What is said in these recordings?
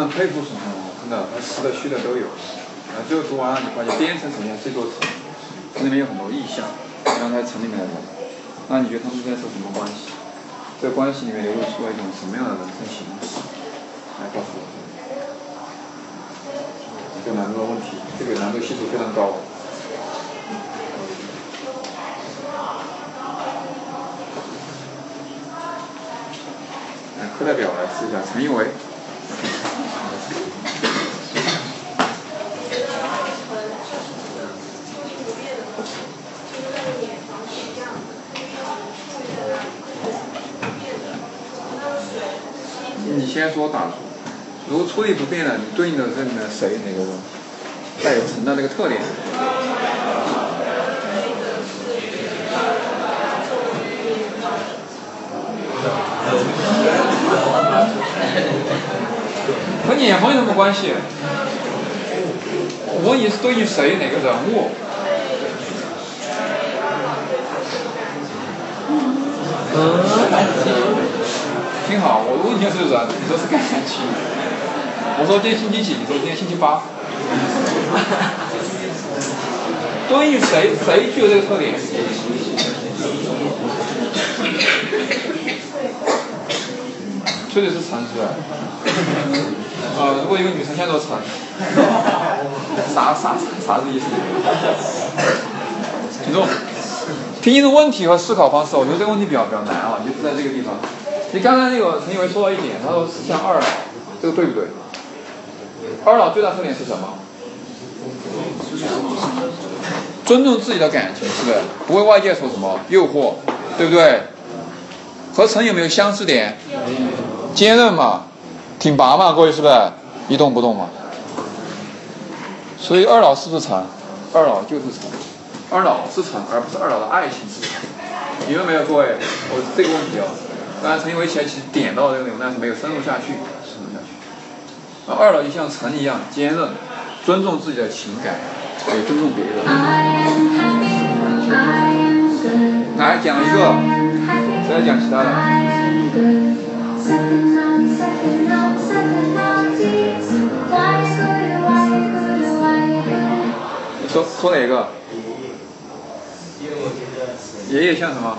很佩服沈从文，真的，他实的虚的都有。啊，最后读完了，你发现编程首先这座城，城里面有很多意象，然后在城里面的人，那你觉得他们之间是什么关系？这个关系里面流露出了一种什么样的人生形式？来告诉我。这个难度的问题，这个难度系数非常高。课代表来试一下，陈一伟。你先说打出，如果出力不变的，你对应的是呢谁哪个问？带有陈的那个特点。和脸红有什么关系？我问你是对应谁哪个人物？挺好，我问你是人，你说是感情。我说今天星期几？你说今天星期八。对于谁？谁具有这个特点？确实是陈是吧？呃，如果一个女生叫做陈，啥啥啥子意思？听众，听清楚问题和思考方式，我觉得这个问题比较比较难啊，就是在这个地方。你刚才那个陈以为说到一点，他说是像二老，这个对不对？二老最大特点是什么？尊重自己的感情，是不是？不为外界所什么诱惑，对不对？和陈有没有相似点？坚韧嘛，挺拔嘛，各位是不是？一动不动嘛。所以二老是不是成？二老就是成，二老是成，而不是二老的爱情是成。明白没有，各位？我这个问题哦，刚才陈一伟其实点到这个内容，但是没有深入下去，深入下去。啊，二老就像陈一样坚韧，尊重自己的情感，也尊重别人。来讲一个，再讲其他的。你说说哪个？爷爷像什么？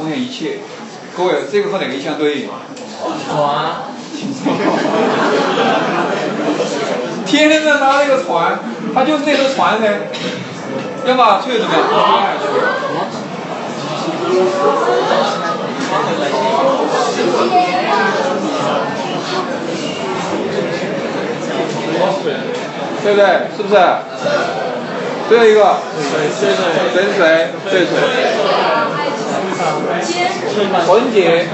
奉献一切。各位，这个和哪个意象对应？船。天天在拉那个船，他就是那艘船噻。要么退怎么样？对不对？是不是？最后一个，水水水水水，纯洁、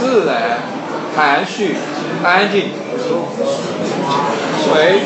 自然、含蓄、安静。水。